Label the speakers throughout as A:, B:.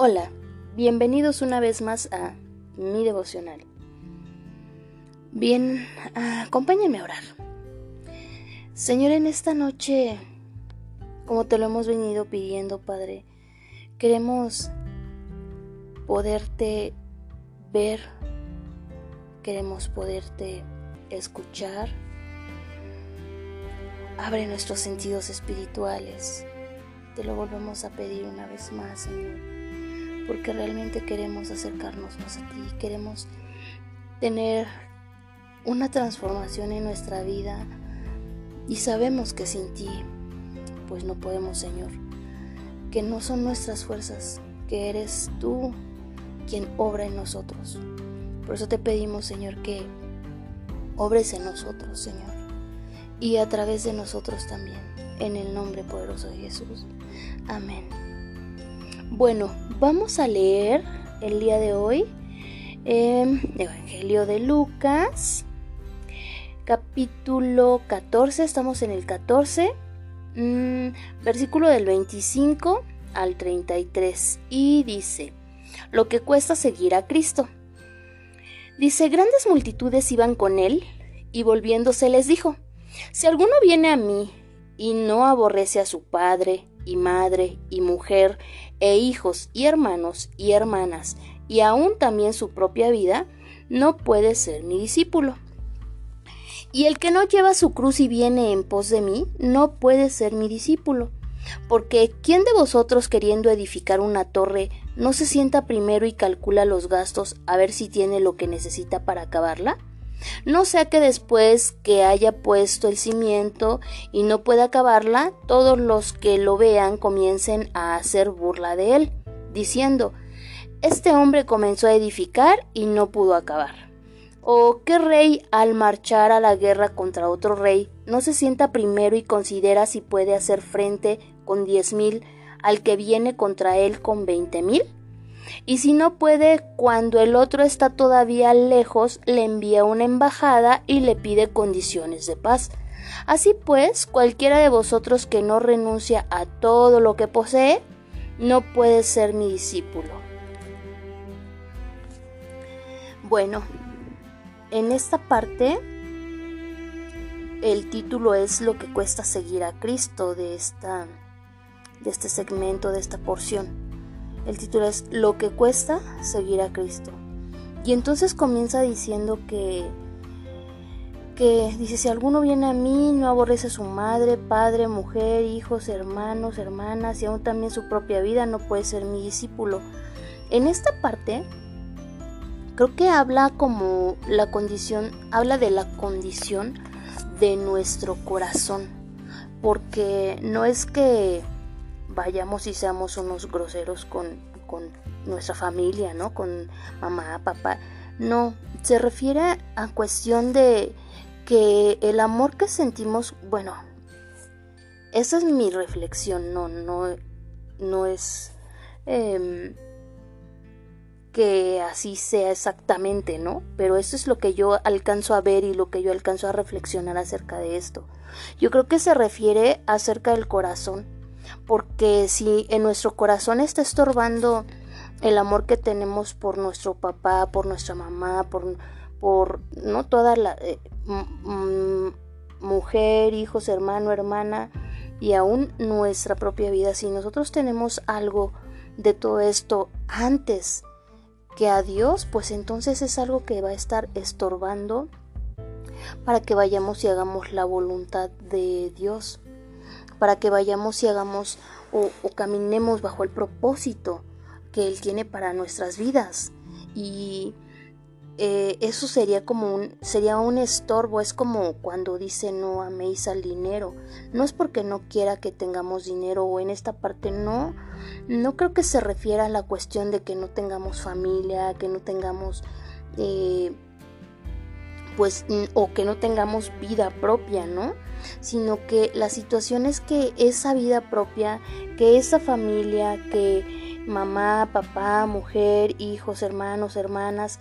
A: Hola, bienvenidos una vez más a mi devocional. Bien, acompáñenme a orar. Señor, en esta noche, como te lo hemos venido pidiendo, Padre, queremos poderte ver, queremos poderte escuchar. Abre nuestros sentidos espirituales. Te lo volvemos a pedir una vez más, Señor porque realmente queremos acercarnos más a ti, queremos tener una transformación en nuestra vida y sabemos que sin ti pues no podemos, Señor, que no son nuestras fuerzas, que eres tú quien obra en nosotros. Por eso te pedimos, Señor, que obres en nosotros, Señor, y a través de nosotros también, en el nombre poderoso de Jesús. Amén. Bueno, vamos a leer el día de hoy eh, Evangelio de Lucas, capítulo 14, estamos en el 14, mm, versículo del 25 al 33, y dice, lo que cuesta seguir a Cristo. Dice, grandes multitudes iban con él, y volviéndose les dijo, si alguno viene a mí y no aborrece a su padre, y madre, y mujer, e hijos, y hermanos, y hermanas, y aún también su propia vida, no puede ser mi discípulo. Y el que no lleva su cruz y viene en pos de mí, no puede ser mi discípulo. Porque ¿quién de vosotros queriendo edificar una torre no se sienta primero y calcula los gastos a ver si tiene lo que necesita para acabarla? No sea que después que haya puesto el cimiento y no pueda acabarla, todos los que lo vean comiencen a hacer burla de él, diciendo, este hombre comenzó a edificar y no pudo acabar. ¿O qué rey al marchar a la guerra contra otro rey no se sienta primero y considera si puede hacer frente con diez mil al que viene contra él con veinte mil? Y si no puede cuando el otro está todavía lejos, le envía una embajada y le pide condiciones de paz. Así pues, cualquiera de vosotros que no renuncia a todo lo que posee, no puede ser mi discípulo. Bueno, en esta parte el título es lo que cuesta seguir a Cristo de esta de este segmento, de esta porción. El título es Lo que cuesta seguir a Cristo. Y entonces comienza diciendo que que dice si alguno viene a mí no aborrece a su madre, padre, mujer, hijos, hermanos, hermanas y aún también su propia vida no puede ser mi discípulo. En esta parte creo que habla como la condición, habla de la condición de nuestro corazón, porque no es que vayamos y seamos unos groseros con, con nuestra familia, ¿no? Con mamá, papá. No, se refiere a cuestión de que el amor que sentimos, bueno, esa es mi reflexión, no, no, no es em, que así sea exactamente, ¿no? Pero eso es lo que yo alcanzo a ver y lo que yo alcanzo a reflexionar acerca de esto. Yo creo que se refiere acerca del corazón porque si en nuestro corazón está estorbando el amor que tenemos por nuestro papá, por nuestra mamá, por, por no toda la eh, mujer, hijos, hermano, hermana y aún nuestra propia vida, si nosotros tenemos algo de todo esto antes que a Dios, pues entonces es algo que va a estar estorbando para que vayamos y hagamos la voluntad de Dios para que vayamos y hagamos o, caminemos bajo el propósito que Él tiene para nuestras vidas. Y eh, eso sería como un, sería un estorbo, es como cuando dice no améis al dinero. No es porque no quiera que tengamos dinero o en esta parte no, no creo que se refiera a la cuestión de que no tengamos familia, que no tengamos eh, pues o que no tengamos vida propia, ¿no? Sino que la situación es que esa vida propia, que esa familia, que mamá, papá, mujer, hijos, hermanos, hermanas,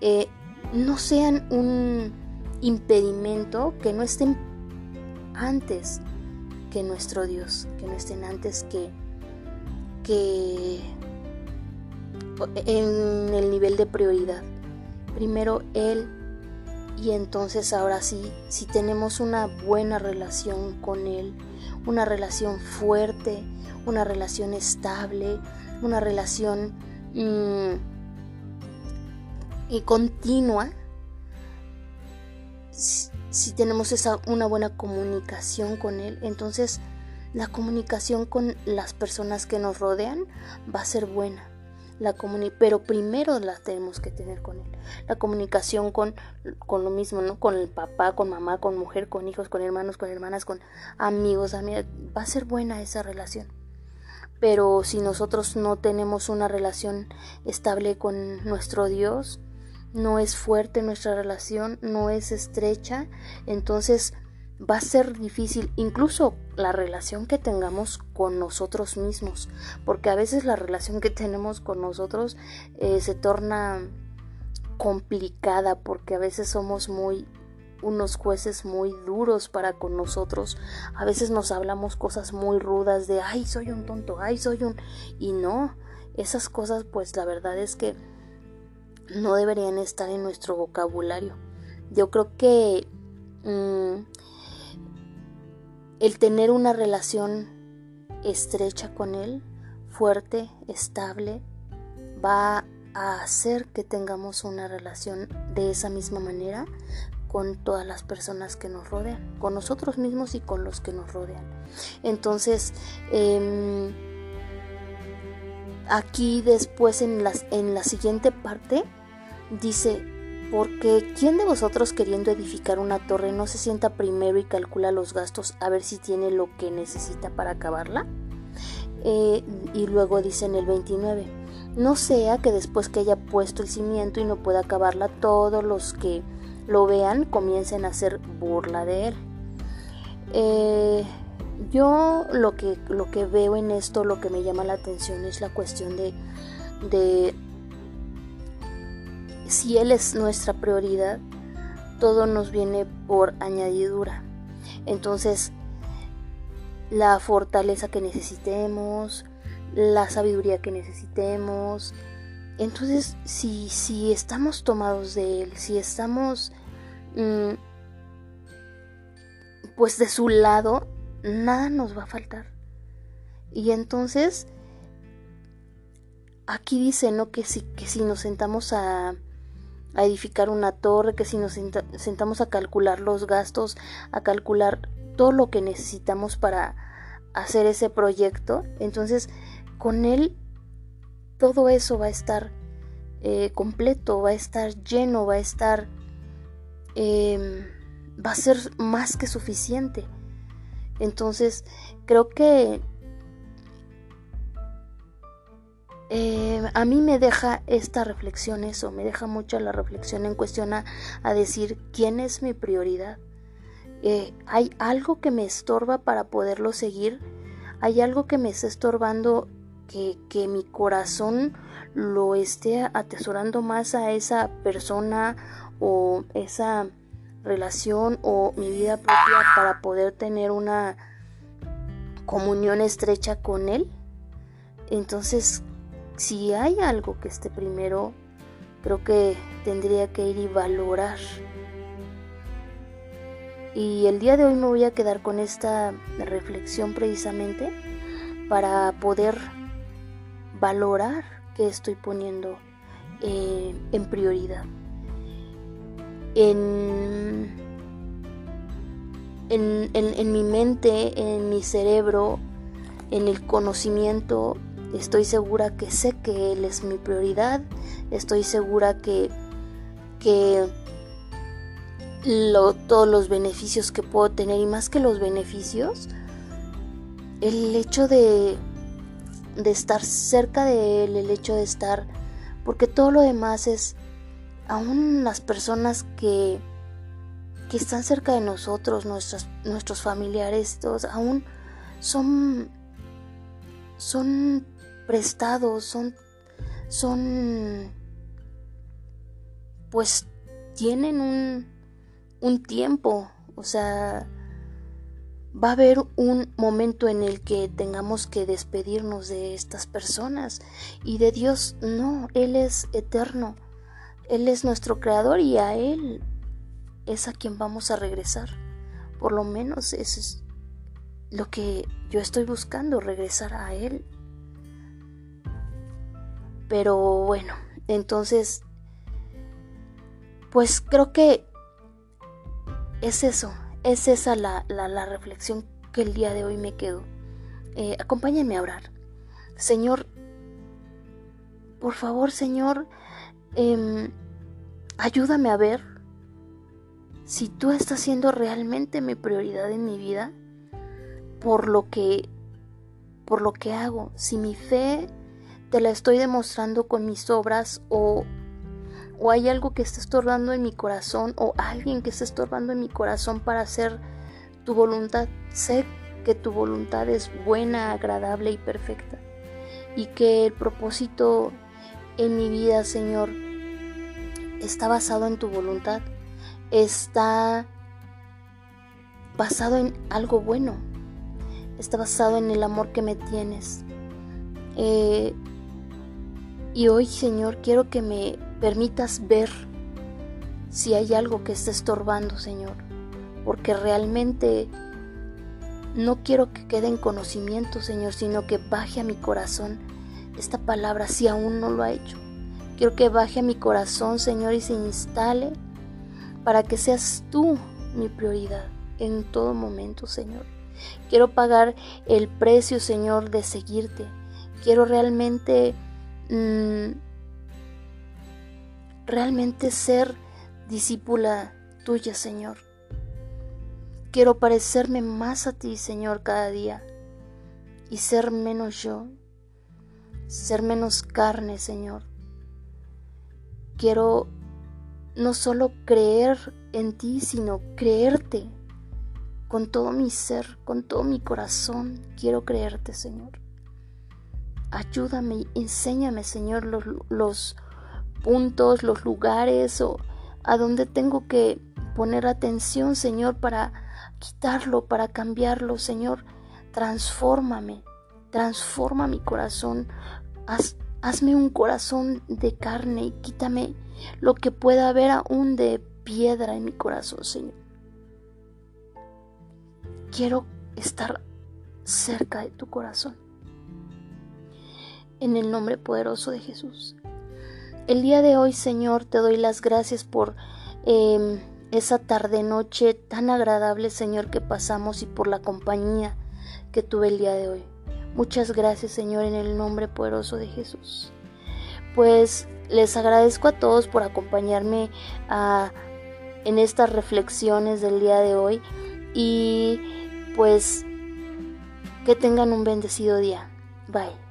A: eh, no sean un impedimento, que no estén antes que nuestro Dios, que no estén antes que, que en el nivel de prioridad. Primero Él y entonces ahora sí, si tenemos una buena relación con Él, una relación fuerte, una relación estable, una relación mm, y continua, si, si tenemos esa, una buena comunicación con Él, entonces la comunicación con las personas que nos rodean va a ser buena la pero primero la tenemos que tener con él. La comunicación con, con lo mismo, ¿no? Con el papá, con mamá, con mujer, con hijos, con hermanos, con hermanas, con amigos, amigas. Va a ser buena esa relación. Pero si nosotros no tenemos una relación estable con nuestro Dios, no es fuerte nuestra relación, no es estrecha, entonces va a ser difícil incluso la relación que tengamos con nosotros mismos, porque a veces la relación que tenemos con nosotros eh, se torna complicada porque a veces somos muy unos jueces muy duros para con nosotros. A veces nos hablamos cosas muy rudas de, ay, soy un tonto, ay, soy un... Y no, esas cosas pues la verdad es que no deberían estar en nuestro vocabulario. Yo creo que mm, el tener una relación estrecha con Él, fuerte, estable, va a hacer que tengamos una relación de esa misma manera con todas las personas que nos rodean, con nosotros mismos y con los que nos rodean. Entonces, em, aquí después en, en la siguiente parte dice, porque ¿quién de vosotros queriendo edificar una torre no se sienta primero y calcula los gastos a ver si tiene lo que necesita para acabarla? Eh, y luego dice en el 29, no sea que después que haya puesto el cimiento y no pueda acabarla, todos los que lo vean comiencen a hacer burla de él. Eh, yo lo que, lo que veo en esto, lo que me llama la atención es la cuestión de, de si Él es nuestra prioridad, todo nos viene por añadidura. Entonces, la fortaleza que necesitemos, la sabiduría que necesitemos. Entonces, si, si estamos tomados de Él, si estamos mm, pues de su lado, nada nos va a faltar. Y entonces, aquí dice, ¿no? Que si, que si nos sentamos a, a edificar una torre, que si nos sentamos a calcular los gastos, a calcular todo lo que necesitamos para hacer ese proyecto, entonces con él todo eso va a estar eh, completo, va a estar lleno, va a estar, em, va a ser más que suficiente. Entonces creo que Eh, a mí me deja esta reflexión eso, me deja mucho la reflexión en cuestión a, decir quién es mi prioridad. Eh, ¿Hay algo que me estorba para poderlo seguir? ¿Hay algo que me está estorbando que, que mi corazón lo esté atesorando más a esa persona o esa relación o mi vida propia para poder tener una comunión estrecha con él? Entonces si hay algo que esté primero, creo que tendría que ir y valorar. Y el día de hoy me voy a quedar con esta reflexión precisamente para poder valorar qué estoy poniendo eh, en prioridad. En, en, en mi mente, en mi cerebro, en el conocimiento Estoy segura que sé que Él es mi prioridad. Estoy segura que, que todos los beneficios que puedo tener y más que los beneficios, el hecho de, de estar cerca de Él, el hecho de estar, porque todo lo demás es, aún las personas que, que están cerca de nosotros, nuestros, nuestros familiares, todos, aún son, son prestados, son, son, pues tienen un, un tiempo, o sea, va a haber un momento en el que tengamos que despedirnos de estas personas y de Dios no, Él es eterno, Él es nuestro creador y a Él es a quien vamos a regresar. Por lo menos eso es lo que yo estoy buscando, regresar a Él. Pero bueno, entonces, pues creo que es eso, es esa la, la, reflexión que el día de hoy me quedo. Eh, acompáñenme a orar. Señor, por favor, Señor, em, ayúdame a ver si tú estás siendo realmente mi prioridad en mi vida por lo que por lo que hago, si mi fe te la estoy demostrando con mis obras o o hay algo que está estorbando en mi corazón o alguien que está estorbando en mi corazón para hacer tu voluntad. Sé que tu voluntad es buena, agradable y perfecta y que el propósito en mi vida, Señor, está basado en tu voluntad, está basado en algo bueno, está basado en el amor que me tienes. Eh, y hoy, Señor, quiero que me permitas ver si hay algo que esté estorbando, Señor, porque realmente no quiero que quede en conocimiento, Señor, sino que baje a mi corazón esta palabra si aún no lo ha hecho. Quiero que baje a mi corazón, Señor, y se instale para que seas tú mi prioridad en todo momento, Señor. Quiero pagar el precio, Señor, de seguirte. Quiero realmente realmente ser discípula tuya, Señor. Quiero parecerme más a ti, Señor, cada día y ser menos yo, ser menos carne, Señor. Quiero no solo creer en ti, sino creerte con todo mi ser, con todo mi corazón. Quiero creerte, Señor. Ayúdame, enséñame, Señor, los, puntos, los lugares o a donde tengo que poner atención, Señor, para quitarlo, para cambiarlo, Señor. Transfórmame, transforma mi corazón. hazme un corazón de carne y quítame lo que pueda haber aún de piedra en mi corazón, Señor. Quiero estar cerca de tu corazón. En el nombre poderoso de Jesús. El día de hoy, Señor, te doy las gracias por em, esa tarde-noche tan agradable, Señor, que pasamos y por la compañía que tuve el día de hoy. Muchas gracias, Señor, en el nombre poderoso de Jesús. Pues les agradezco a todos por acompañarme en estas reflexiones del día de hoy y pues que tengan un bendecido día. Bye.